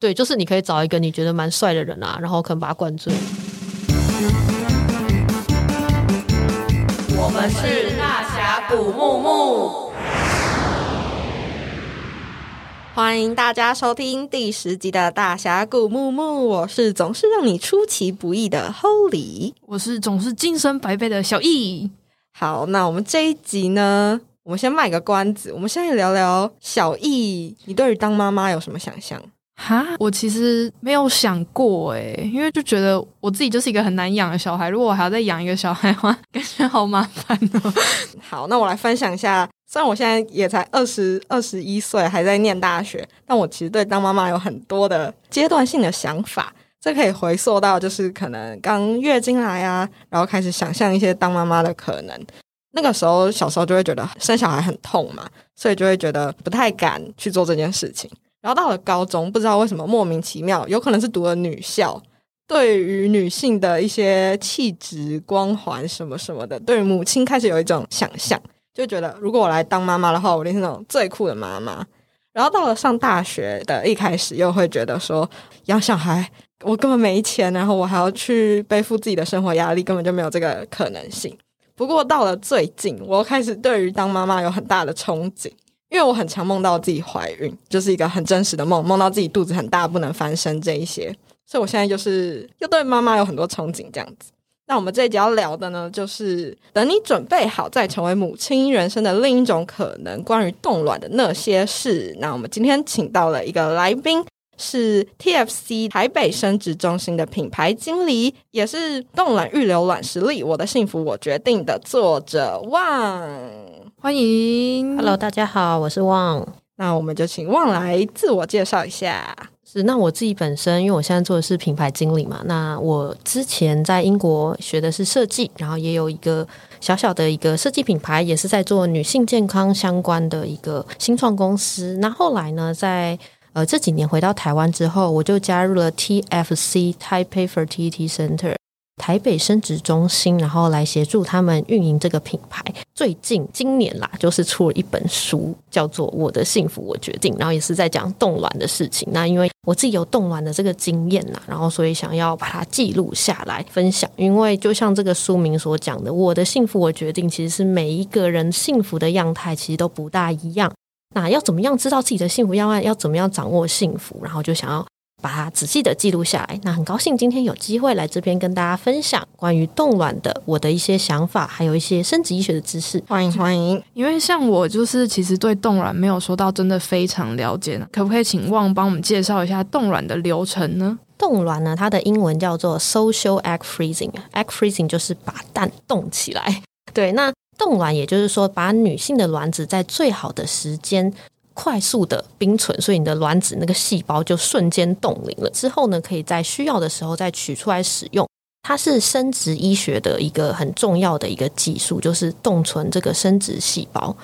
对，就是你可以找一个你觉得蛮帅的人啊，然后可能把他灌醉。我们是大峡谷木木，欢迎大家收听第十集的大峡谷木木。我是总是让你出其不意的 Holy，我是总是精神百倍的小易。好，那我们这一集呢，我们先卖个关子，我们现在聊聊小易，你对于当妈妈有什么想象？哈，我其实没有想过诶，因为就觉得我自己就是一个很难养的小孩，如果我还要再养一个小孩的话，感觉好麻烦哦。好，那我来分享一下，虽然我现在也才二十二十一岁，还在念大学，但我其实对当妈妈有很多的阶段性的想法。这可以回溯到就是可能刚月经来啊，然后开始想象一些当妈妈的可能。那个时候小时候就会觉得生小孩很痛嘛，所以就会觉得不太敢去做这件事情。然后到了高中，不知道为什么莫名其妙，有可能是读了女校，对于女性的一些气质、光环什么什么的，对于母亲开始有一种想象，就觉得如果我来当妈妈的话，我一定是那种最酷的妈妈。然后到了上大学的一开始，又会觉得说养小孩，我根本没钱，然后我还要去背负自己的生活压力，根本就没有这个可能性。不过到了最近，我开始对于当妈妈有很大的憧憬。因为我很常梦到自己怀孕，就是一个很真实的梦，梦到自己肚子很大，不能翻身这一些，所以我现在就是又对妈妈有很多憧憬这样子。那我们这一集要聊的呢，就是等你准备好再成为母亲人生的另一种可能，关于冻卵的那些事。那我们今天请到了一个来宾，是 TFC 台北生殖中心的品牌经理，也是冻卵预留卵实力，我的幸福我决定的作者旺。欢迎，Hello，大家好，我是旺。那我们就请旺来自我介绍一下。是，那我自己本身，因为我现在做的是品牌经理嘛，那我之前在英国学的是设计，然后也有一个小小的一个设计品牌，也是在做女性健康相关的一个新创公司。那后来呢，在呃这几年回到台湾之后，我就加入了 TFC Taipei Fertility Center。台北生殖中心，然后来协助他们运营这个品牌。最近今年啦，就是出了一本书，叫做《我的幸福我决定》，然后也是在讲冻卵的事情。那因为我自己有冻卵的这个经验啦，然后所以想要把它记录下来分享。因为就像这个书名所讲的，《我的幸福我决定》，其实是每一个人幸福的样态其实都不大一样。那要怎么样知道自己的幸福要案？要怎么样掌握幸福？然后就想要。把它仔细的记录下来，那很高兴今天有机会来这边跟大家分享关于冻卵的我的一些想法，还有一些生殖医学的知识。欢迎欢迎！因为像我就是其实对冻卵没有说到真的非常了解呢，可不可以请旺帮我们介绍一下冻卵的流程呢？冻卵呢，它的英文叫做 social egg freezing，egg freezing 就是把蛋冻起来。对，那冻卵也就是说把女性的卵子在最好的时间。快速的冰存，所以你的卵子那个细胞就瞬间冻龄了。之后呢，可以在需要的时候再取出来使用。它是生殖医学的一个很重要的一个技术，就是冻存这个生殖细胞。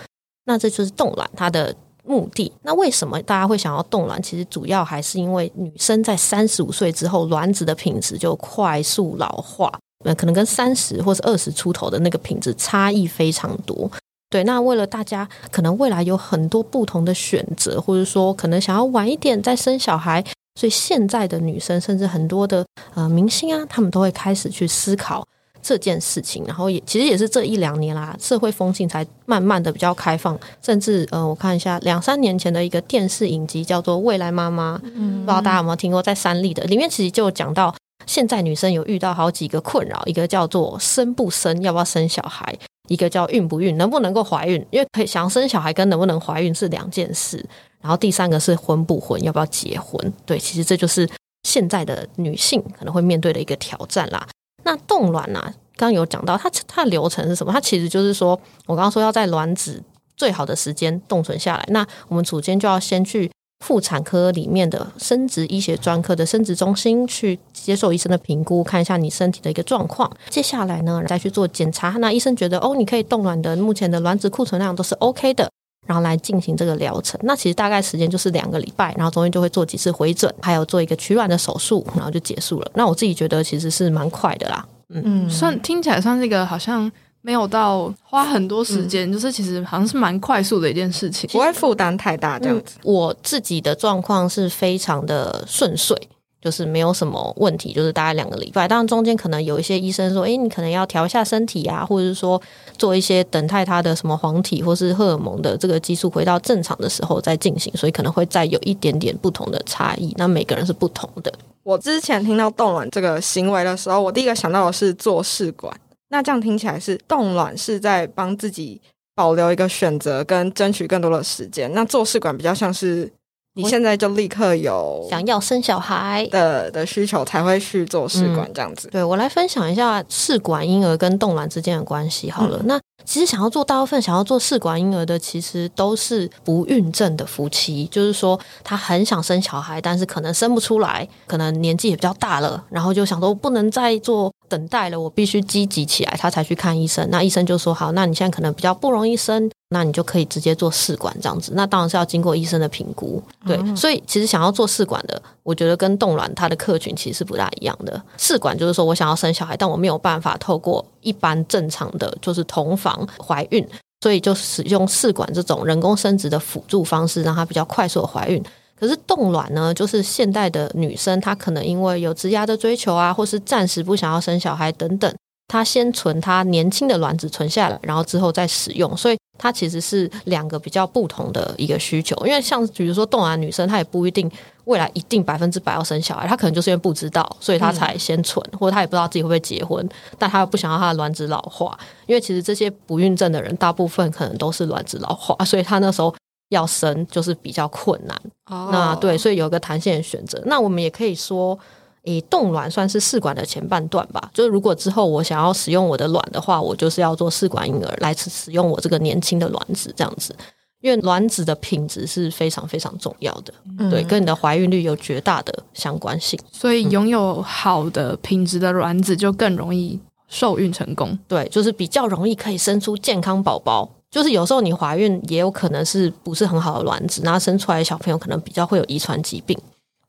那这就是冻卵它的目的。那为什么大家会想要冻卵？其实主要还是因为女生在三十五岁之后，卵子的品质就快速老化，呃，可能跟三十或是二十出头的那个品质差异非常多。对，那为了大家可能未来有很多不同的选择，或者说可能想要晚一点再生小孩，所以现在的女生甚至很多的呃明星啊，他们都会开始去思考这件事情。然后也其实也是这一两年啦，社会风气才慢慢的比较开放，甚至呃我看一下两三年前的一个电视影集叫做《未来妈妈》，嗯，不知道大家有没有听过，在三立的里面其实就讲到现在女生有遇到好几个困扰，一个叫做生不生，要不要生小孩。一个叫孕不孕，能不能够怀孕？因为可以想生小孩跟能不能怀孕是两件事。然后第三个是婚不婚，要不要结婚？对，其实这就是现在的女性可能会面对的一个挑战啦。那冻卵啊，刚刚有讲到它它的流程是什么？它其实就是说我刚刚说要在卵子最好的时间冻存下来，那我们首先就要先去。妇产科里面的生殖医学专科的生殖中心去接受医生的评估，看一下你身体的一个状况。接下来呢，再去做检查。那医生觉得哦，你可以冻卵的，目前的卵子库存量都是 OK 的，然后来进行这个疗程。那其实大概时间就是两个礼拜，然后中间就会做几次回诊，还有做一个取卵的手术，然后就结束了。那我自己觉得其实是蛮快的啦。嗯，嗯，算听起来算是一个好像没有到花很多时间，嗯、就是其实好像是蛮快速的一件事情，不会负担太大这样子。嗯、我自己的状况是非常的顺遂。就是没有什么问题，就是大概两个礼拜，当然中间可能有一些医生说，诶，你可能要调一下身体啊，或者是说做一些等待他的什么黄体或是荷尔蒙的这个激素回到正常的时候再进行，所以可能会再有一点点不同的差异。那每个人是不同的。我之前听到冻卵这个行为的时候，我第一个想到的是做试管。那这样听起来是冻卵是在帮自己保留一个选择跟争取更多的时间，那做试管比较像是。你现在就立刻有想要生小孩的的需求，才会去做试管这样子。嗯、对，我来分享一下试管婴儿跟冻卵之间的关系好了。嗯、那其实想要做大部分想要做试管婴儿的，其实都是不孕症的夫妻，就是说他很想生小孩，但是可能生不出来，可能年纪也比较大了，然后就想说不能再做等待了，我必须积极起来，他才去看医生。那医生就说好，那你现在可能比较不容易生。那你就可以直接做试管这样子，那当然是要经过医生的评估。对，嗯、所以其实想要做试管的，我觉得跟冻卵它的客群其实是不大一样的。试管就是说我想要生小孩，但我没有办法透过一般正常的就是同房怀孕，所以就使用试管这种人工生殖的辅助方式，让她比较快速的怀孕。可是冻卵呢，就是现代的女生她可能因为有职涯的追求啊，或是暂时不想要生小孩等等。她先存她年轻的卵子存下来，然后之后再使用，所以它其实是两个比较不同的一个需求。因为像比如说冻卵女生，她也不一定未来一定百分之百要生小孩，他可能就是因为不知道，所以他才先存，或者他也不知道自己会不会结婚，但他又不想要他的卵子老化。因为其实这些不孕症的人，大部分可能都是卵子老化，所以他那时候要生就是比较困难。哦，那对，所以有一个弹性的选择。那我们也可以说。以冻卵算是试管的前半段吧，就是如果之后我想要使用我的卵的话，我就是要做试管婴儿来使用我这个年轻的卵子这样子，因为卵子的品质是非常非常重要的，嗯、对，跟你的怀孕率有绝大的相关性。所以拥有好的品质的卵子就更容易受孕成功，对，就是比较容易可以生出健康宝宝。就是有时候你怀孕也有可能是不是很好的卵子，然后生出来的小朋友可能比较会有遗传疾病，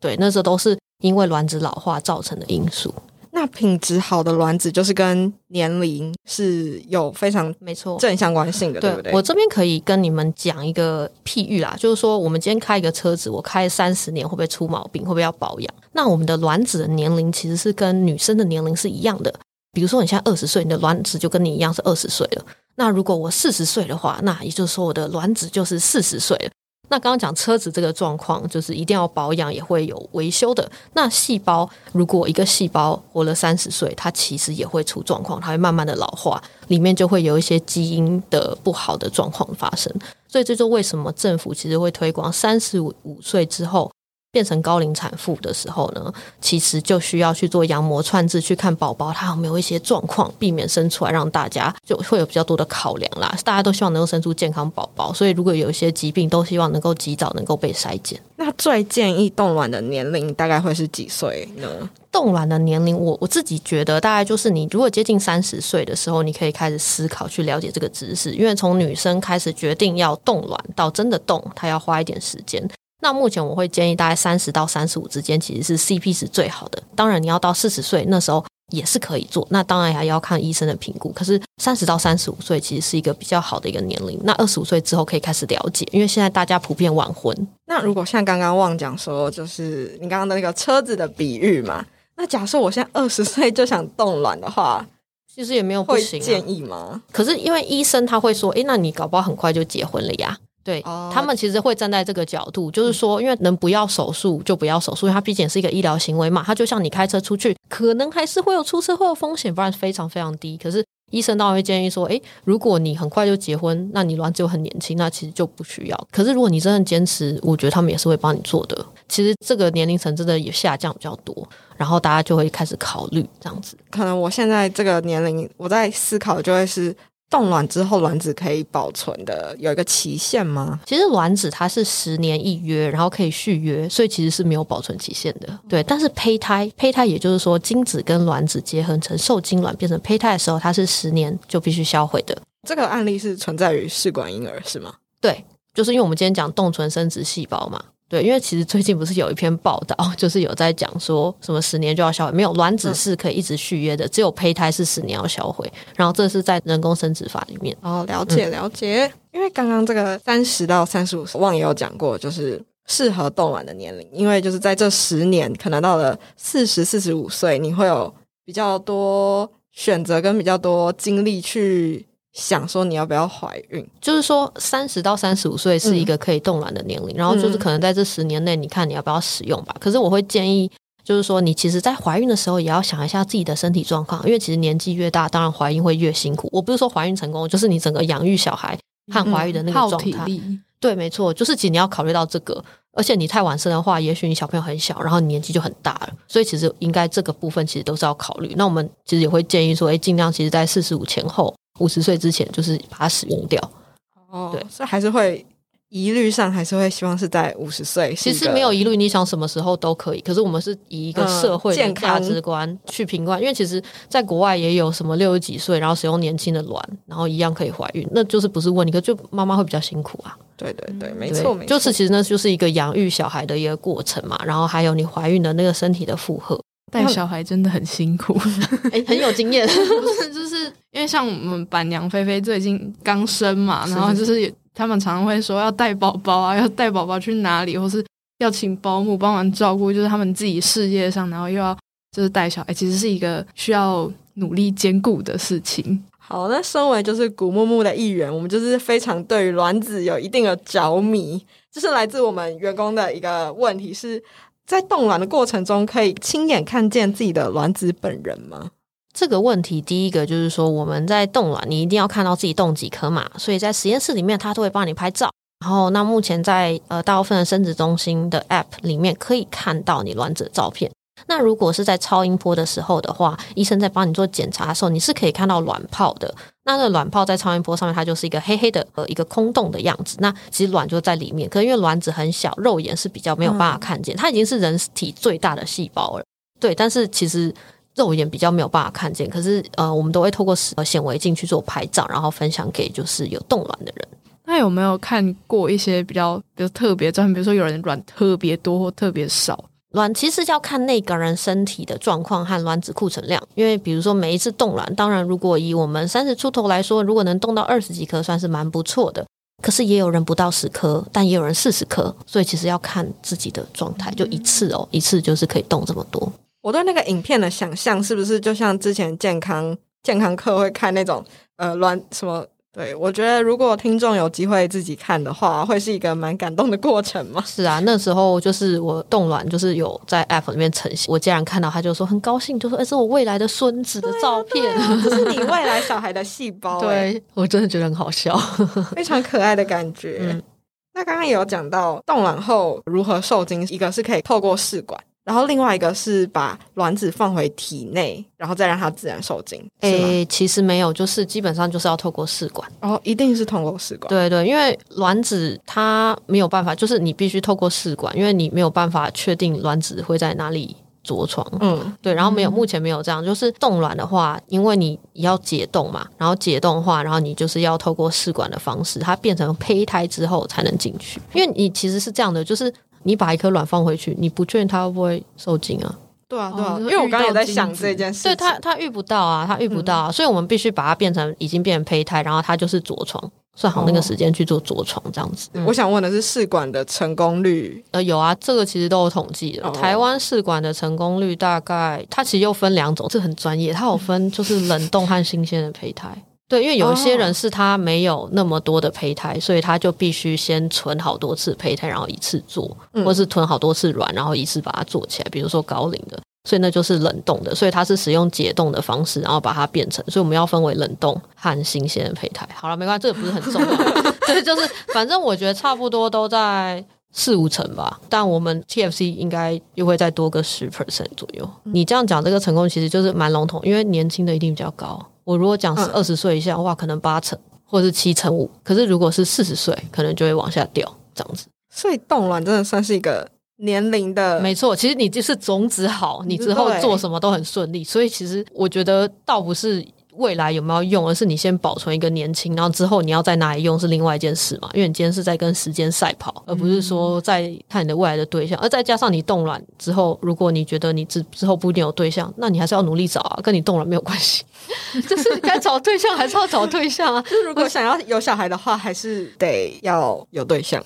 对，那时候都是。因为卵子老化造成的因素，那品质好的卵子就是跟年龄是有非常没错正相关性的，对不对？我这边可以跟你们讲一个譬喻啦，就是说我们今天开一个车子，我开三十年会不会出毛病？会不会要保养？那我们的卵子的年龄其实是跟女生的年龄是一样的。比如说你现在二十岁，你的卵子就跟你一样是二十岁了。那如果我四十岁的话，那也就是说我的卵子就是四十岁了。那刚刚讲车子这个状况，就是一定要保养，也会有维修的。那细胞如果一个细胞活了三十岁，它其实也会出状况，它会慢慢的老化，里面就会有一些基因的不好的状况发生。所以这就为什么政府其实会推广三十五岁之后。变成高龄产妇的时候呢，其实就需要去做羊膜穿刺，去看宝宝他有没有一些状况，避免生出来，让大家就会有比较多的考量啦。大家都希望能够生出健康宝宝，所以如果有一些疾病，都希望能够及早能够被筛检。那最建议冻卵的年龄大概会是几岁呢？冻卵的年龄，我我自己觉得大概就是你如果接近三十岁的时候，你可以开始思考去了解这个知识，因为从女生开始决定要冻卵到真的冻，她要花一点时间。那目前我会建议大概三十到三十五之间，其实是 CP 值最好的。当然，你要到四十岁那时候也是可以做。那当然还要看医生的评估。可是三十到三十五岁其实是一个比较好的一个年龄。那二十五岁之后可以开始了解，因为现在大家普遍晚婚。那如果像刚刚忘讲说，就是你刚刚的那个车子的比喻嘛，那假设我现在二十岁就想冻卵的话，其实也没有不行、啊、建议吗？可是因为医生他会说，诶，那你搞不好很快就结婚了呀。对、哦、他们其实会站在这个角度，就是说，因为能不要手术就不要手术，因为它毕竟是一个医疗行为嘛。它就像你开车出去，可能还是会有出车祸的风险，不然非常非常低。可是医生当然会建议说，诶，如果你很快就结婚，那你卵子又很年轻，那其实就不需要。可是如果你真的坚持，我觉得他们也是会帮你做的。其实这个年龄层真的也下降比较多，然后大家就会开始考虑这样子。可能我现在这个年龄，我在思考就会是。冻卵之后，卵子可以保存的有一个期限吗？其实卵子它是十年一约，然后可以续约，所以其实是没有保存期限的。对，但是胚胎，胚胎也就是说精子跟卵子结合成受精卵变成胚胎的时候，它是十年就必须销毁的。这个案例是存在于试管婴儿是吗？对，就是因为我们今天讲冻存生殖细胞嘛，对，因为其实最近不是有一篇报道，就是有在讲说什么十年就要销毁，没有卵子是可以一直续约的，嗯、只有胚胎是十年要销毁。然后这是在人工生殖法里面。哦，了解了解。嗯、因为刚刚这个三十到三十五，旺也有讲过，就是适合冻卵的年龄，因为就是在这十年，可能到了四十四十五岁，你会有比较多选择跟比较多精力去。想说你要不要怀孕，就是说三十到三十五岁是一个可以冻卵的年龄，嗯、然后就是可能在这十年内，你看你要不要使用吧。嗯、可是我会建议，就是说你其实，在怀孕的时候也要想一下自己的身体状况，因为其实年纪越大，当然怀孕会越辛苦。我不是说怀孕成功，就是你整个养育小孩和怀孕的那个状态。嗯、对，没错，就是其实你要考虑到这个，而且你太晚生的话，也许你小朋友很小，然后你年纪就很大了，所以其实应该这个部分其实都是要考虑。那我们其实也会建议说，哎，尽量其实在四十五前后。五十岁之前就是把它使用掉，哦，对，所以还是会疑虑上还是会希望是在五十岁。其实没有疑虑，你想什么时候都可以。可是我们是以一个社会的价值观去评判，因为其实在国外也有什么六十几岁然后使用年轻的卵，然后一样可以怀孕，那就是不是问题，可就妈妈会比较辛苦啊。对对对，没错没错，就是其实那就是一个养育小孩的一个过程嘛，然后还有你怀孕的那个身体的负荷。带小孩真的很辛苦，哎，很有经验。是，就是因为像我们板娘菲菲最近刚生嘛，然后就是他们常常会说要带宝宝啊，要带宝宝去哪里，或是要请保姆帮忙照顾，就是他们自己事业上，然后又要就是带小孩，其实是一个需要努力兼顾的事情。好，那身为就是古木木的一员，我们就是非常对于卵子有一定的着迷，这、就是来自我们员工的一个问题是。在冻卵的过程中，可以亲眼看见自己的卵子本人吗？这个问题，第一个就是说，我们在冻卵，你一定要看到自己冻几颗嘛。所以在实验室里面，他都会帮你拍照。然后，那目前在呃大部分的生殖中心的 App 里面，可以看到你卵子的照片。那如果是在超音波的时候的话，医生在帮你做检查的时候，你是可以看到卵泡的。那个卵泡在超音波上面，它就是一个黑黑的呃一个空洞的样子。那其实卵就在里面，可是因为卵子很小，肉眼是比较没有办法看见。它已经是人体最大的细胞了，对。但是其实肉眼比较没有办法看见。可是呃，我们都会透过显微镜去做拍照，然后分享给就是有冻卵的人。那有没有看过一些比较比较特别状况？比如说有人卵特别多或特别少？卵其实要看那个人身体的状况和卵子库存量，因为比如说每一次冻卵，当然如果以我们三十出头来说，如果能冻到二十几颗，算是蛮不错的。可是也有人不到十颗，但也有人四十颗，所以其实要看自己的状态，就一次哦，一次就是可以冻这么多。我对那个影片的想象是不是就像之前健康健康课会看那种呃卵什么？对，我觉得如果听众有机会自己看的话，会是一个蛮感动的过程嘛。是啊，那时候就是我冻卵，就是有在 App 里面呈现。我竟然看到，他就说很高兴，就说：“哎，这是我未来的孙子的照片，啊啊、这是你未来小孩的细胞。”对，我真的觉得很好笑，非常可爱的感觉。嗯、那刚刚也有讲到冻卵后如何受精，一个是可以透过试管。然后另外一个是把卵子放回体内，然后再让它自然受精。诶，其实没有，就是基本上就是要透过试管。哦，一定是通过试管。对对，因为卵子它没有办法，就是你必须透过试管，因为你没有办法确定卵子会在哪里着床。嗯，对。然后没有，目前没有这样。就是冻卵的话，因为你要解冻嘛，然后解冻的话，然后你就是要透过试管的方式，它变成胚胎之后才能进去。因为你其实是这样的，就是。你把一颗卵放回去，你不确定它会不会受精啊？对啊，对啊，因为我刚刚也在想这件事。对，它，它遇不到啊，它遇不到啊，嗯、所以我们必须把它变成已经变成胚胎，然后它就是着床，算好那个时间去做着床这样子。哦、我想问的是试管的成功率？呃，有啊，这个其实都有统计的。哦、台湾试管的成功率大概，它其实又分两种，这很专业，它有分就是冷冻和新鲜的胚胎。对，因为有一些人是他没有那么多的胚胎，哦、所以他就必须先存好多次胚胎，然后一次做，嗯、或是囤好多次卵，然后一次把它做起来。比如说高龄的，所以那就是冷冻的，所以它是使用解冻的方式，然后把它变成。所以我们要分为冷冻和新鲜的胚胎。好了，没关系，这个不是很重要。对，就是反正我觉得差不多都在四五成吧，但我们 TFC 应该又会再多个十 percent 左右。嗯、你这样讲这个成功其实就是蛮笼统，因为年轻的一定比较高。我如果讲是二十岁以下的话，可能八成或者是七成五。可是如果是四十岁，可能就会往下掉，这样子。所以冻卵真的算是一个年龄的，没错。其实你就是种子好，你之后做什么都很顺利。所以其实我觉得倒不是未来有没有用，而是你先保存一个年轻，然后之后你要在哪里用是另外一件事嘛？因为你今天是在跟时间赛跑，而不是说在看你的未来的对象。而再加上你冻卵之后，如果你觉得你之之后不一定有对象，那你还是要努力找啊，跟你冻卵没有关系。就是该找对象还是要找对象啊。就如果想要有小孩的话，还是得要有对象。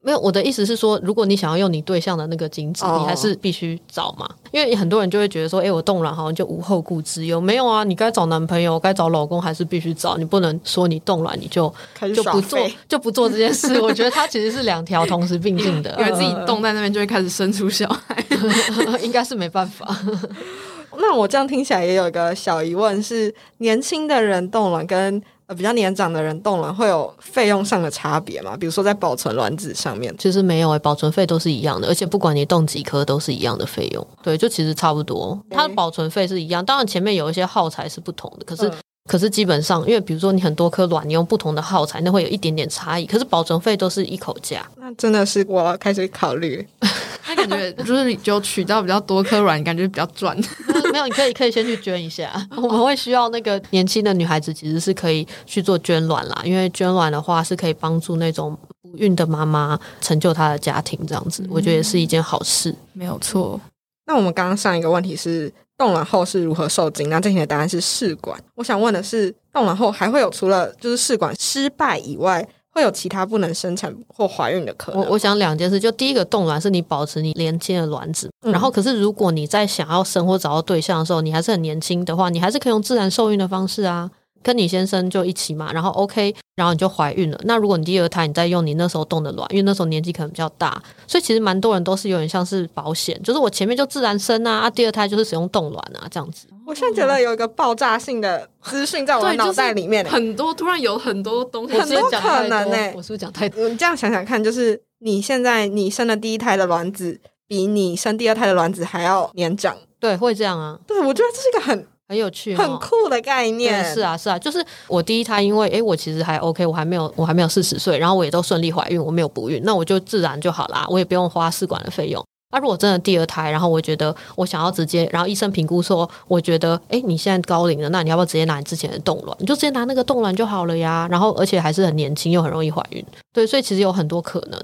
没有，我的意思是说，如果你想要用你对象的那个精子，oh. 你还是必须找嘛。因为很多人就会觉得说，哎，我冻卵好像就无后顾之忧。没有啊，你该找男朋友，该找老公，还是必须找。你不能说你冻卵你就就不做就不做这件事。我觉得它其实是两条同时并进的，因为自己冻在那边就会开始生出小孩，应该是没办法。那我这样听起来也有一个小疑问是：年轻的人冻卵跟呃，比较年长的人冻卵会有费用上的差别吗？比如说在保存卵子上面，其实没有诶、欸，保存费都是一样的，而且不管你冻几颗都是一样的费用。对，就其实差不多，它的保存费是一样。当然前面有一些耗材是不同的，可是、嗯、可是基本上，因为比如说你很多颗卵，你用不同的耗材，那会有一点点差异。可是保存费都是一口价。那真的是我要开始考虑。那感觉 就是你就取到比较多颗卵，感觉比较赚。没有，你可以可以先去捐一下。我们会需要那个年轻的女孩子，其实是可以去做捐卵啦。因为捐卵的话是可以帮助那种不孕的妈妈成就她的家庭，这样子，我觉得也是一件好事。没有错。那我们刚刚上一个问题是冻卵后是如何受精？那这题的答案是试管。我想问的是，冻卵后还会有除了就是试管失败以外，会有其他不能生产或怀孕的可能。我我想两件事，就第一个冻卵是你保持你连接的卵子，嗯、然后可是如果你在想要生或找到对象的时候，你还是很年轻的话，你还是可以用自然受孕的方式啊。跟你先生就一起嘛，然后 OK，然后你就怀孕了。那如果你第二胎你再用你那时候冻的卵，因为那时候年纪可能比较大，所以其实蛮多人都是有点像是保险，就是我前面就自然生啊，啊第二胎就是使用冻卵啊这样子。我现在觉得有一个爆炸性的资讯在我的脑袋里面，就是、很多突然有很多东西，很多可能呢、欸。我是不是讲太多？你这样想想看，就是你现在你生的第一胎的卵子，比你生第二胎的卵子还要年长，对，会这样啊？对，我觉得这是一个很。很有趣，很酷的概念。是啊，是啊，就是我第一胎，因为诶，我其实还 OK，我还没有，我还没有四十岁，然后我也都顺利怀孕，我没有不孕，那我就自然就好啦，我也不用花试管的费用。那、啊、如果真的第二胎，然后我觉得我想要直接，然后医生评估说，我觉得诶，你现在高龄了，那你要不要直接拿你之前的冻卵？你就直接拿那个冻卵就好了呀。然后而且还是很年轻，又很容易怀孕。对，所以其实有很多可能。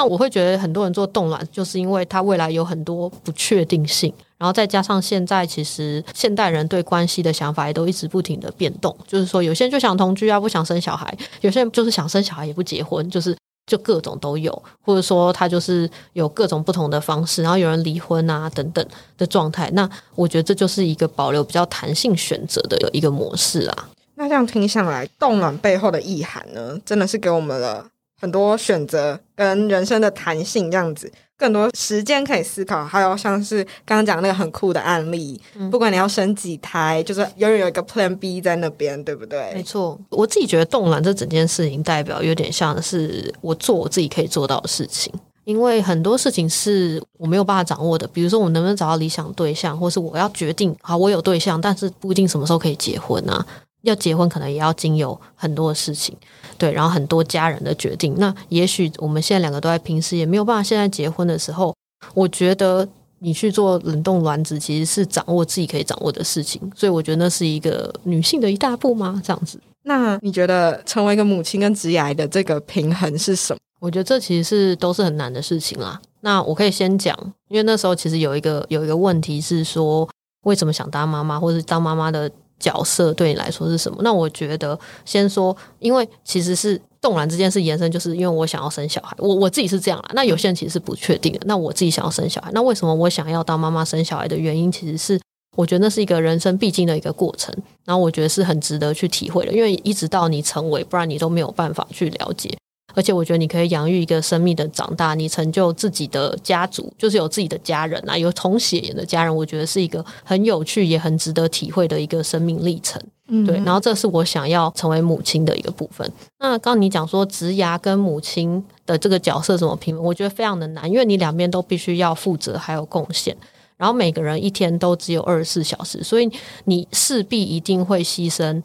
那我会觉得很多人做冻卵，就是因为他未来有很多不确定性。然后再加上现在，其实现代人对关系的想法也都一直不停的变动。就是说，有些人就想同居啊，不想生小孩；有些人就是想生小孩也不结婚，就是就各种都有。或者说，他就是有各种不同的方式。然后有人离婚啊等等的状态。那我觉得这就是一个保留比较弹性选择的一个模式啊。那这样听下来，冻卵背后的意涵呢，真的是给我们了很多选择跟人生的弹性，这样子。更多时间可以思考，还有像是刚刚讲那个很酷的案例，嗯、不管你要生几胎，就是永远有一个 Plan B 在那边，对不对？没错，我自己觉得动卵这整件事情代表有点像是我做我自己可以做到的事情，因为很多事情是我没有办法掌握的，比如说我能不能找到理想对象，或是我要决定好我有对象，但是不一定什么时候可以结婚啊。要结婚，可能也要经由很多的事情，对，然后很多家人的决定。那也许我们现在两个都在平时也没有办法。现在结婚的时候，我觉得你去做冷冻卵子，其实是掌握自己可以掌握的事情。所以我觉得那是一个女性的一大步吗？这样子。那你觉得成为一个母亲跟职业的这个平衡是什么？我觉得这其实是都是很难的事情啦。那我可以先讲，因为那时候其实有一个有一个问题是说，为什么想当妈妈，或是当妈妈的。角色对你来说是什么？那我觉得先说，因为其实是冻卵这件事延伸，就是因为我想要生小孩，我我自己是这样啦。那有些人其实是不确定的。那我自己想要生小孩，那为什么我想要当妈妈生小孩的原因，其实是我觉得那是一个人生必经的一个过程，然后我觉得是很值得去体会的，因为一直到你成为，不然你都没有办法去了解。而且我觉得你可以养育一个生命的长大，你成就自己的家族，就是有自己的家人啊，有同血缘的家人，我觉得是一个很有趣也很值得体会的一个生命历程。嗯，对。然后这是我想要成为母亲的一个部分。那刚刚你讲说职涯跟母亲的这个角色怎么平衡，我觉得非常的难，因为你两边都必须要负责还有贡献。然后每个人一天都只有二十四小时，所以你势必一定会牺牲。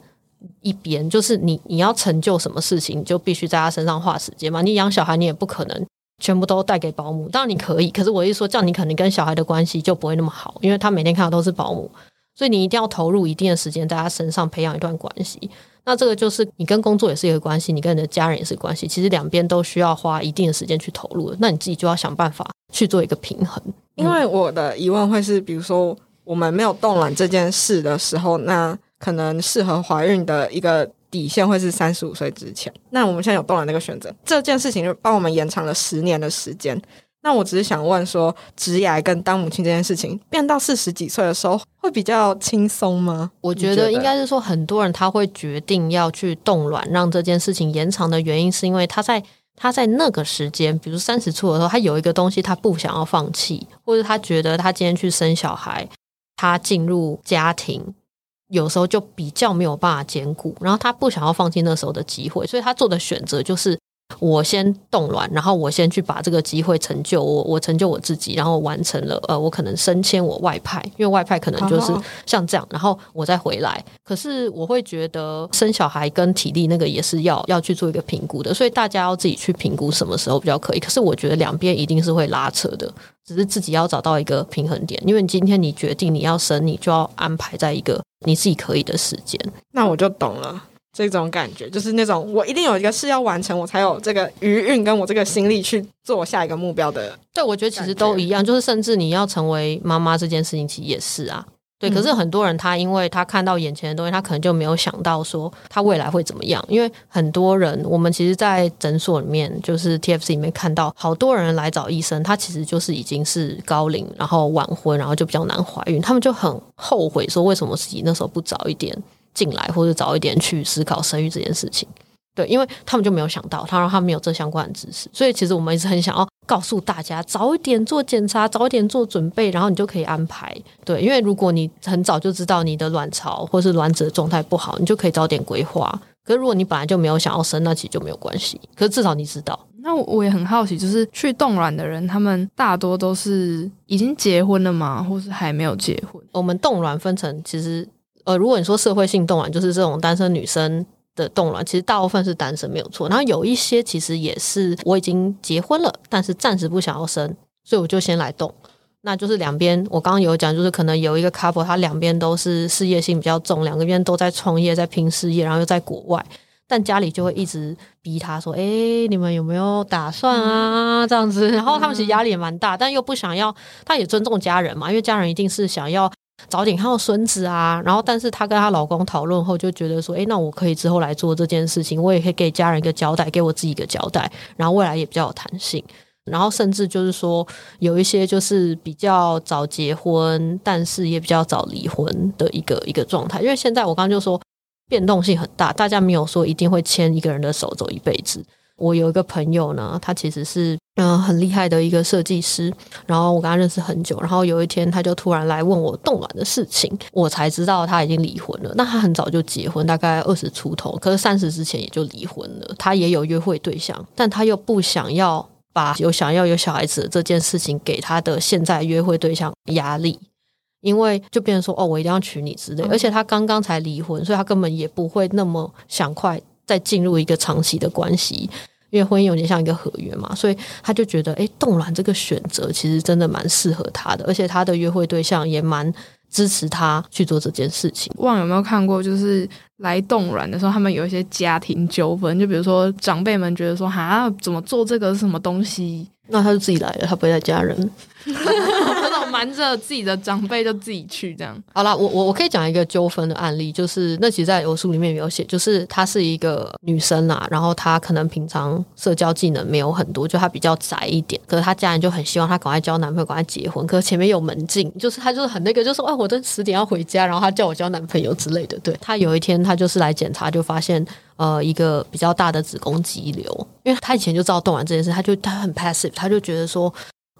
一边就是你，你要成就什么事情，你就必须在他身上花时间嘛。你养小孩，你也不可能全部都带给保姆。当然你可以，可是我一说这样，你可能跟小孩的关系就不会那么好，因为他每天看到都是保姆。所以你一定要投入一定的时间在他身上培养一段关系。那这个就是你跟工作也是一个关系，你跟你的家人也是关系。其实两边都需要花一定的时间去投入。那你自己就要想办法去做一个平衡。因为我的疑问会是，比如说我们没有动卵这件事的时候，那可能适合怀孕的一个底线会是三十五岁之前。那我们现在有冻卵那个选择，这件事情就帮我们延长了十年的时间。那我只是想问说，职涯跟当母亲这件事情，变到四十几岁的时候，会比较轻松吗？我觉得应该是说，很多人他会决定要去冻卵，让这件事情延长的原因，是因为他在他在那个时间，比如三十出的时候，他有一个东西他不想要放弃，或者他觉得他今天去生小孩，他进入家庭，有时候就比较没有办法兼顾，然后他不想要放弃那时候的机会，所以他做的选择就是。我先冻卵，然后我先去把这个机会成就我，我成就我自己，然后完成了。呃，我可能升迁我外派，因为外派可能就是像这样，然后我再回来。可是我会觉得生小孩跟体力那个也是要要去做一个评估的，所以大家要自己去评估什么时候比较可以。可是我觉得两边一定是会拉扯的，只是自己要找到一个平衡点。因为今天你决定你要生，你就要安排在一个你自己可以的时间。那我就懂了。这种感觉就是那种我一定有一个事要完成，我才有这个余韵跟我这个心力去做下一个目标的。对，我觉得其实都一样，就是甚至你要成为妈妈这件事情，其实也是啊。对，可是很多人他因为他看到眼前的东西，他可能就没有想到说他未来会怎么样。因为很多人，我们其实，在诊所里面，就是 TFC 里面看到好多人来找医生，他其实就是已经是高龄，然后晚婚，然后就比较难怀孕，他们就很后悔说为什么自己那时候不早一点。进来或者早一点去思考生育这件事情，对，因为他们就没有想到，他让他们没有这相关的知识，所以其实我们一直很想要告诉大家，早一点做检查，早一点做准备，然后你就可以安排。对，因为如果你很早就知道你的卵巢或是卵子的状态不好，你就可以早点规划。可是如果你本来就没有想要生，那其实就没有关系。可是至少你知道。那我也很好奇，就是去冻卵的人，他们大多都是已经结婚了吗？或是还没有结婚？我们冻卵分成其实。呃，如果你说社会性冻卵，就是这种单身女生的冻卵，其实大部分是单身没有错。然后有一些其实也是我已经结婚了，但是暂时不想要生，所以我就先来冻。那就是两边，我刚刚有讲，就是可能有一个 couple，他两边都是事业心比较重，两个边都在创业，在拼事业，然后又在国外，但家里就会一直逼他说：“哎，你们有没有打算啊？”这样子，然后他们其实压力也蛮大，但又不想要，他也尊重家人嘛，因为家人一定是想要。早点看到孙子啊，然后但是她跟她老公讨论后就觉得说，诶，那我可以之后来做这件事情，我也可以给家人一个交代，给我自己一个交代，然后未来也比较有弹性，然后甚至就是说有一些就是比较早结婚，但是也比较早离婚的一个一个状态，因为现在我刚刚就说变动性很大，大家没有说一定会牵一个人的手走一辈子。我有一个朋友呢，他其实是嗯、呃、很厉害的一个设计师，然后我跟他认识很久，然后有一天他就突然来问我冻卵的事情，我才知道他已经离婚了。那他很早就结婚，大概二十出头，可是三十之前也就离婚了。他也有约会对象，但他又不想要把有想要有小孩子的这件事情给他的现在约会对象压力，因为就变成说哦，我一定要娶你之类。而且他刚刚才离婚，所以他根本也不会那么想快。再进入一个长期的关系，因为婚姻有点像一个合约嘛，所以他就觉得，哎，冻卵这个选择其实真的蛮适合他的，而且他的约会对象也蛮支持他去做这件事情。忘有没有看过，就是来冻卵的时候，他们有一些家庭纠纷，就比如说长辈们觉得说，哈，怎么做这个是什么东西？那他就自己来了，他不会带家人。瞒着自己的长辈就自己去这样。好啦，我我我可以讲一个纠纷的案例，就是那其实在我书里面有写，就是她是一个女生啦，然后她可能平常社交技能没有很多，就她比较宅一点，可是她家人就很希望她赶快交男朋友，赶快结婚，可是前面有门禁，就是她就是很那个，就说哎，我都十点要回家，然后她叫我交男朋友之类的。对，她有一天她就是来检查，就发现呃一个比较大的子宫肌瘤，因为她以前就知道动完这件事，她就她很 passive，她就觉得说。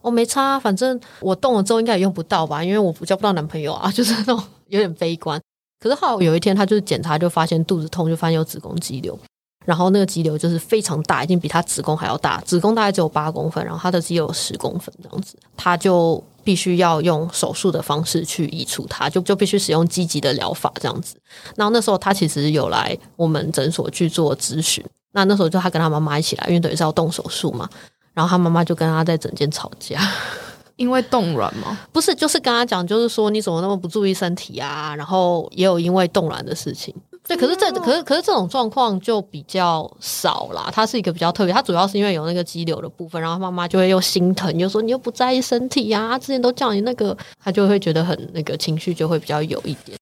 我、哦、没差，反正我动了之后应该也用不到吧，因为我交不到男朋友啊，就是那种有点悲观。可是后来有一天，他就是检查就发现肚子痛，就发现有子宫肌瘤，然后那个肌瘤就是非常大，已经比他子宫还要大，子宫大概只有八公分，然后他的肌瘤有十公分这样子，他就必须要用手术的方式去移除它，就就必须使用积极的疗法这样子。然后那时候他其实有来我们诊所去做咨询，那那时候就他跟他妈妈一起来，因为等于是要动手术嘛。然后他妈妈就跟他在整间吵架，因为冻卵吗？不是，就是跟他讲，就是说你怎么那么不注意身体啊？然后也有因为冻卵的事情。对，可是这可是可是这种状况就比较少啦。它是一个比较特别，它主要是因为有那个肌瘤的部分，然后妈妈就会又心疼，又说你又不在意身体呀、啊，之前都叫你那个，他就会觉得很那个情绪就会比较有一点。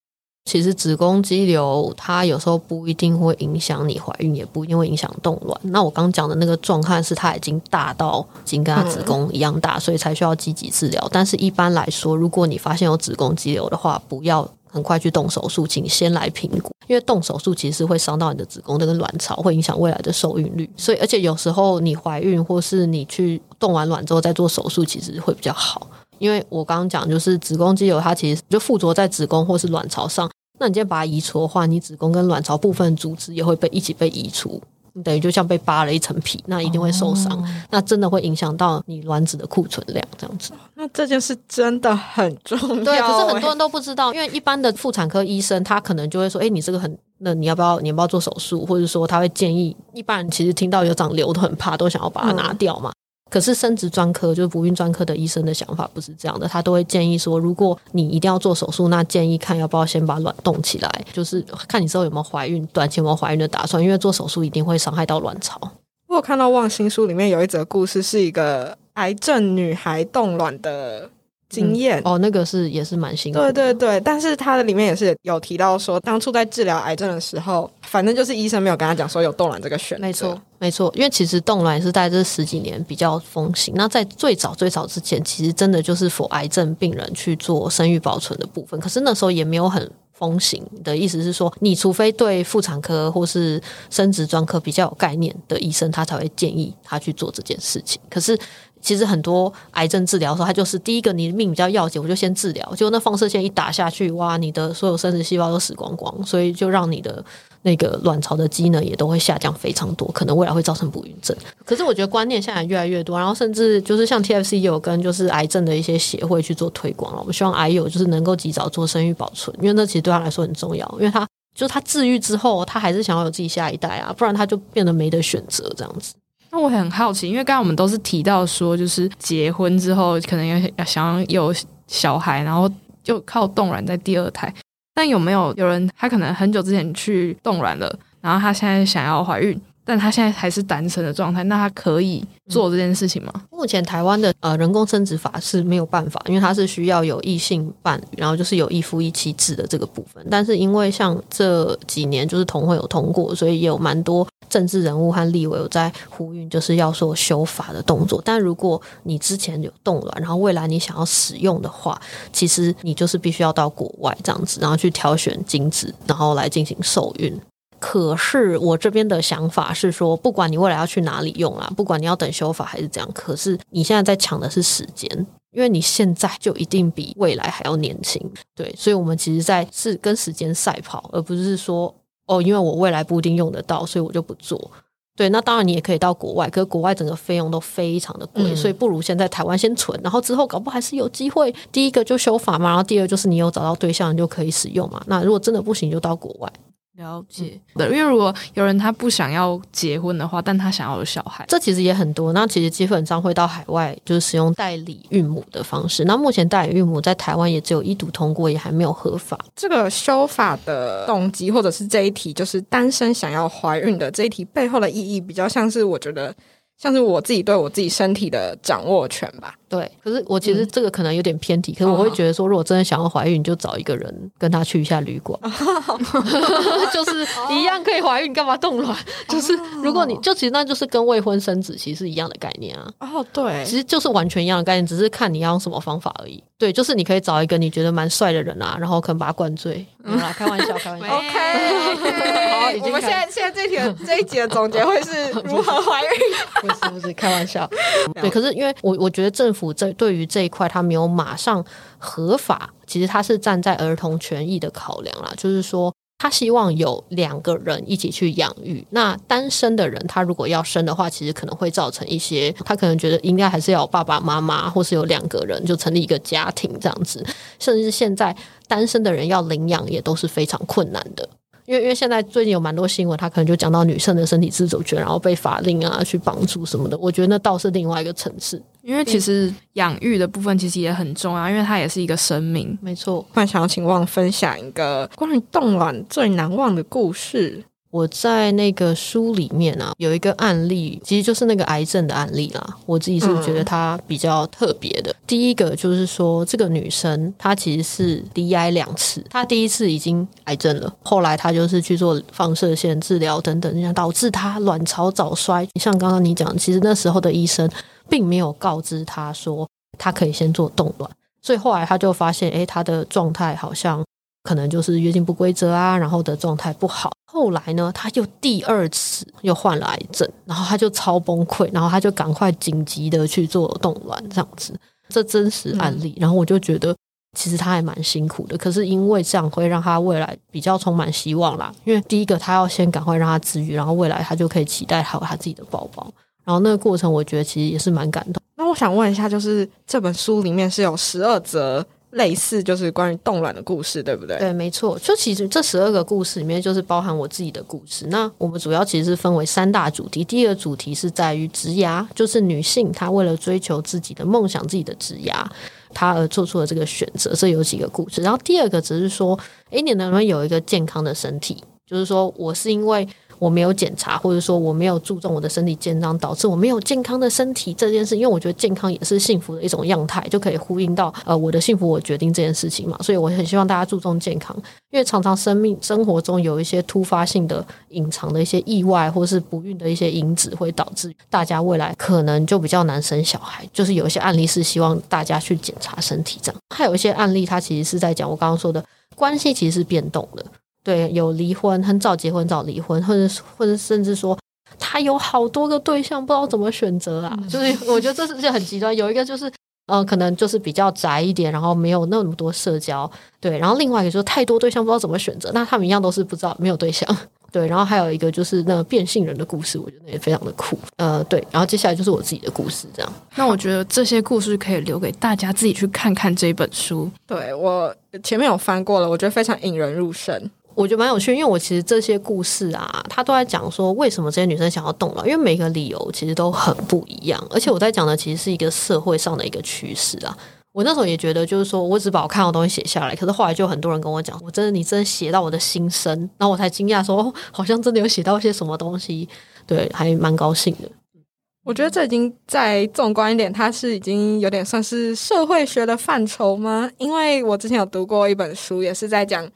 其实子宫肌瘤它有时候不一定会影响你怀孕，也不一定会影响冻卵。那我刚讲的那个状态是它已经大到已经跟它子宫一样大，所以才需要积极治疗。但是一般来说，如果你发现有子宫肌瘤的话，不要很快去动手术，请先来评估，因为动手术其实是会伤到你的子宫那个卵巢，会影响未来的受孕率。所以，而且有时候你怀孕或是你去冻完卵之后再做手术，其实会比较好。因为我刚刚讲，就是子宫肌瘤，它其实就附着在子宫或是卵巢上。那你今天把它移除的话，你子宫跟卵巢部分组织也会被一起被移除，你等于就像被扒了一层皮，那一定会受伤。哦、那真的会影响到你卵子的库存量，这样子。那这件事真的很重要。对，可是很多人都不知道，因为一般的妇产科医生他可能就会说：“哎，你这个很，那你要不要你要不要做手术？”或者说他会建议一般人其实听到有长瘤都很怕，都想要把它拿掉嘛。嗯可是生殖专科就是不孕专科的医生的想法不是这样的，他都会建议说，如果你一定要做手术，那建议看要不要先把卵冻起来，就是看你之后有没有怀孕，短期有没有怀孕的打算，因为做手术一定会伤害到卵巢。我有看到《望心书》里面有一则故事，是一个癌症女孩冻卵的。经验、嗯、哦，那个是也是蛮辛苦的。对对对，但是它的里面也是有提到说，当初在治疗癌症的时候，反正就是医生没有跟他讲说有冻卵这个选择。没错，没错，因为其实冻卵也是在这十几年比较风行。那在最早最早之前，其实真的就是否癌症病人去做生育保存的部分。可是那时候也没有很风行的意思是说，你除非对妇产科或是生殖专科比较有概念的医生，他才会建议他去做这件事情。可是。其实很多癌症治疗的时候，他就是第一个你命比较要紧，我就先治疗。结果那放射线一打下去，哇，你的所有生殖细胞都死光光，所以就让你的那个卵巢的机能也都会下降非常多，可能未来会造成不孕症。可是我觉得观念现在越来越多，然后甚至就是像 TFC 有跟就是癌症的一些协会去做推广了。我们希望癌友就是能够及早做生育保存，因为那其实对他来说很重要，因为他就是他治愈之后，他还是想要有自己下一代啊，不然他就变得没得选择这样子。那我很好奇，因为刚刚我们都是提到说，就是结婚之后可能要要想要有小孩，然后就靠冻卵在第二胎。但有没有有人他可能很久之前去冻卵了，然后他现在想要怀孕？但他现在还是单身的状态，那他可以做这件事情吗？嗯、目前台湾的呃人工生殖法是没有办法，因为它是需要有异性伴侣，然后就是有一夫一妻制的这个部分。但是因为像这几年就是同会有通过，所以也有蛮多政治人物和立委有在呼吁，就是要说修法的动作。但如果你之前有动卵，然后未来你想要使用的话，其实你就是必须要到国外这样子，然后去挑选精子，然后来进行受孕。可是我这边的想法是说，不管你未来要去哪里用啦，不管你要等修法还是怎样，可是你现在在抢的是时间，因为你现在就一定比未来还要年轻，对，所以我们其实在是跟时间赛跑，而不是说哦，因为我未来不一定用得到，所以我就不做。对，那当然你也可以到国外，可是国外整个费用都非常的贵，嗯、所以不如先在台湾先存，然后之后搞不好还是有机会。第一个就修法嘛，然后第二就是你有找到对象你就可以使用嘛。那如果真的不行，就到国外。了解，的，因为如果有人他不想要结婚的话，但他想要有小孩，这其实也很多。那其实基本上会到海外，就是使用代理孕母的方式。那目前代理孕母在台湾也只有一读通过，也还没有合法。这个修法的动机，或者是这一题，就是单身想要怀孕的这一题背后的意义，比较像是我觉得。像是我自己对我自己身体的掌握权吧，对。可是我其实这个可能有点偏题，嗯、可是我会觉得说，如果真的想要怀孕，你就找一个人跟他去一下旅馆，就是一样可以怀孕，干嘛冻卵？就是如果你就其实那就是跟未婚生子其实是一样的概念啊。哦，对，其实就是完全一样的概念，只是看你要用什么方法而已。对，就是你可以找一个你觉得蛮帅的人啊，然后可能把他灌醉。嗯，开玩笑，开玩笑。OK。我们现在现在这题这一集的总结会是 如何怀孕？不是不是开玩笑，对。可是因为我我觉得政府这对于这一块他没有马上合法，其实他是站在儿童权益的考量啦，就是说他希望有两个人一起去养育。那单身的人他如果要生的话，其实可能会造成一些，他可能觉得应该还是要有爸爸妈妈，或是有两个人就成立一个家庭这样子。甚至是现在单身的人要领养也都是非常困难的。因为因为现在最近有蛮多新闻，他可能就讲到女生的身体自主权，然后被法令啊去绑住什么的。我觉得那倒是另外一个层次。因为其实养育的部分其实也很重要，因为它也是一个生命。没错。突然想要请旺分享一个关于冻卵最难忘的故事。我在那个书里面啊，有一个案例，其实就是那个癌症的案例啦。我自己是觉得它比较特别的。嗯、第一个就是说，这个女生她其实是 DI 两次，她第一次已经癌症了，后来她就是去做放射线治疗等等，这样导致她卵巢早衰。像刚刚你讲，其实那时候的医生并没有告知她说她可以先做冻卵，所以后来她就发现，诶，她的状态好像。可能就是月经不规则啊，然后的状态不好。后来呢，他又第二次又患了癌症，然后他就超崩溃，然后他就赶快紧急的去做冻卵，这样子。这真实案例，然后我就觉得其实他还蛮辛苦的。可是因为这样会让他未来比较充满希望啦。因为第一个他要先赶快让他治愈，然后未来他就可以期待好他自己的宝宝。然后那个过程，我觉得其实也是蛮感动。那我想问一下，就是这本书里面是有十二则。类似就是关于冻卵的故事，对不对？对，没错。就其实这十二个故事里面，就是包含我自己的故事。那我们主要其实是分为三大主题。第一个主题是在于职牙，就是女性她为了追求自己的梦想、自己的职牙，她而做出了这个选择。这有几个故事。然后第二个只是说，诶，你能不能有一个健康的身体？就是说我是因为。我没有检查，或者说我没有注重我的身体健康，导致我没有健康的身体这件事。因为我觉得健康也是幸福的一种样态，就可以呼应到呃我的幸福我决定这件事情嘛。所以我很希望大家注重健康，因为常常生命生活中有一些突发性的、隐藏的一些意外，或是不孕的一些因子，会导致大家未来可能就比较难生小孩。就是有一些案例是希望大家去检查身体这样，还有一些案例它其实是在讲我刚刚说的关系其实是变动的。对，有离婚，很早结婚早离婚，或者或者甚至说他有好多个对象，不知道怎么选择啊。就是我觉得这是就很极端。有一个就是，嗯，可能就是比较宅一点，然后没有那么多社交。对，然后另外一个就是太多对象，不知道怎么选择。那他们一样都是不知道没有对象。对，然后还有一个就是那个变性人的故事，我觉得也非常的酷。呃，对，然后接下来就是我自己的故事，这样。那我觉得这些故事可以留给大家自己去看看这本书。对，我前面有翻过了，我觉得非常引人入胜。我觉得蛮有趣，因为我其实这些故事啊，他都在讲说为什么这些女生想要动了，因为每个理由其实都很不一样。而且我在讲的其实是一个社会上的一个趋势啊。我那时候也觉得，就是说我只把我看到的东西写下来，可是后来就很多人跟我讲，我真的你真的写到我的心声，然后我才惊讶说，哦，好像真的有写到一些什么东西，对，还蛮高兴的。我觉得这已经再纵观一点，它是已经有点算是社会学的范畴吗？因为我之前有读过一本书，也是在讲。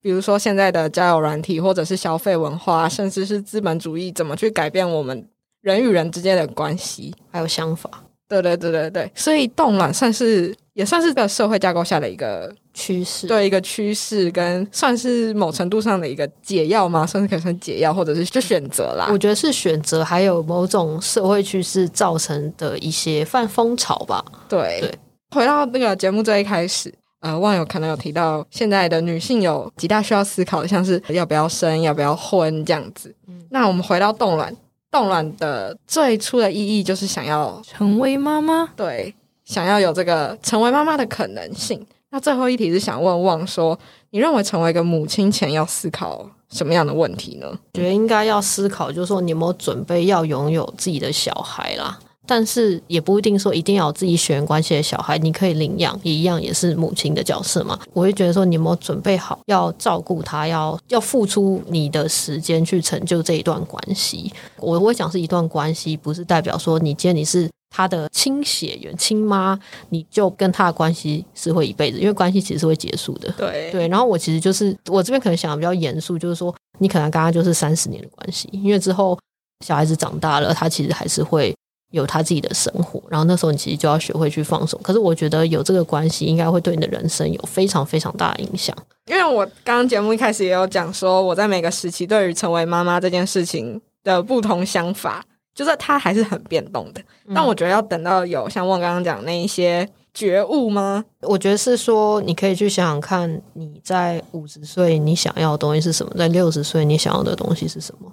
比如说现在的交友软体，或者是消费文化，甚至是资本主义，怎么去改变我们人与人之间的关系，还有想法。对对对对对，所以冻卵算是也算是个社会架构下的一个趋势，对一个趋势，跟算是某程度上的一个解药吗？算是可以算解药，或者是就选择啦。我觉得是选择，还有某种社会趋势造成的一些泛风潮吧。对对，回到那个节目最一开始。呃，网友可能有提到，现在的女性有几大需要思考的，像是要不要生、要不要婚这样子。嗯，那我们回到冻卵，冻卵的最初的意义就是想要成为妈妈，对，想要有这个成为妈妈的可能性。那最后一题是想问旺说，你认为成为一个母亲前要思考什么样的问题呢？觉得应该要思考，就是说你有没有准备要拥有自己的小孩啦。但是也不一定说一定要有自己血缘关系的小孩，你可以领养，也一样也是母亲的角色嘛。我会觉得说，你有没有准备好要照顾他，要要付出你的时间去成就这一段关系。我会讲是一段关系，不是代表说你今天你是他的亲血缘亲妈，你就跟他的关系是会一辈子，因为关系其实是会结束的。对对。然后我其实就是我这边可能想的比较严肃，就是说你可能刚刚就是三十年的关系，因为之后小孩子长大了，他其实还是会。有他自己的生活，然后那时候你其实就要学会去放手。可是我觉得有这个关系，应该会对你的人生有非常非常大的影响。因为我刚刚节目一开始也有讲说，我在每个时期对于成为妈妈这件事情的不同想法，就是它还是很变动的。嗯、但我觉得要等到有像我刚刚讲那一些觉悟吗？我觉得是说，你可以去想想看，你在五十岁你想要的东西是什么，在六十岁你想要的东西是什么。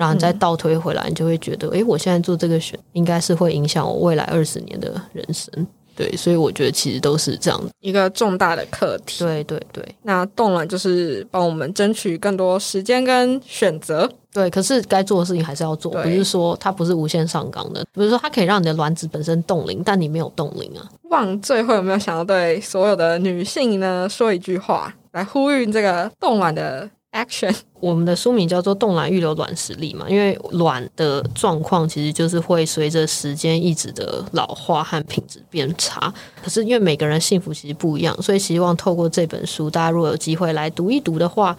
然后你再倒推回来，你就会觉得，哎、嗯，我现在做这个选，应该是会影响我未来二十年的人生。对，所以我觉得其实都是这样一个重大的课题。对对对，那冻卵就是帮我们争取更多时间跟选择。对，可是该做的事情还是要做，不是说它不是无限上纲的。比如说，它可以让你的卵子本身冻龄，但你没有冻龄啊。旺最后有没有想要对所有的女性呢说一句话，来呼吁这个冻卵的 action？我们的书名叫做《冻卵预留卵实力》嘛，因为卵的状况其实就是会随着时间一直的老化和品质变差。可是因为每个人幸福其实不一样，所以希望透过这本书，大家如果有机会来读一读的话。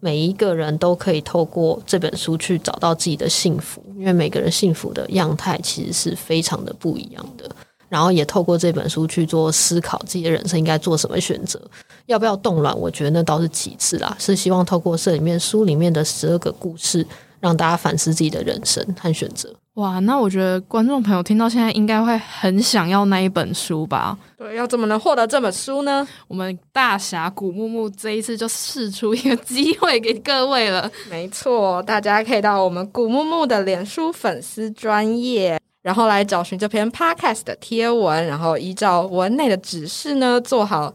每一个人都可以透过这本书去找到自己的幸福，因为每个人幸福的样态其实是非常的不一样的。然后也透过这本书去做思考，自己的人生应该做什么选择，要不要动乱？我觉得那倒是其次啦，是希望透过这里面书里面的十二个故事，让大家反思自己的人生和选择。哇，那我觉得观众朋友听到现在应该会很想要那一本书吧？对，要怎么能获得这本书呢？我们大侠古木木这一次就试出一个机会给各位了。没错，大家可以到我们古木木的脸书粉丝专业，然后来找寻这篇 podcast 的贴文，然后依照文内的指示呢，做好。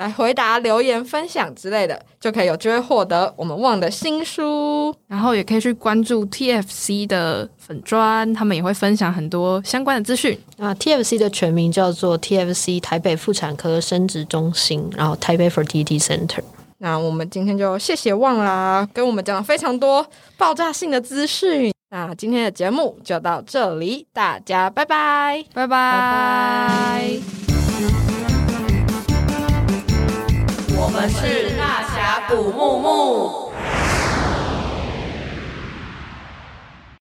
来回答留言、分享之类的，就可以有机会获得我们旺的新书。然后也可以去关注 TFC 的粉砖，他们也会分享很多相关的资讯。那 TFC 的全名叫做 TFC 台北妇产科生殖中心，然后台北 Fertility Center。那我们今天就谢谢旺啦，跟我们讲了非常多爆炸性的资讯。那今天的节目就到这里，大家拜拜，拜拜。拜拜。我们是大峡谷木木。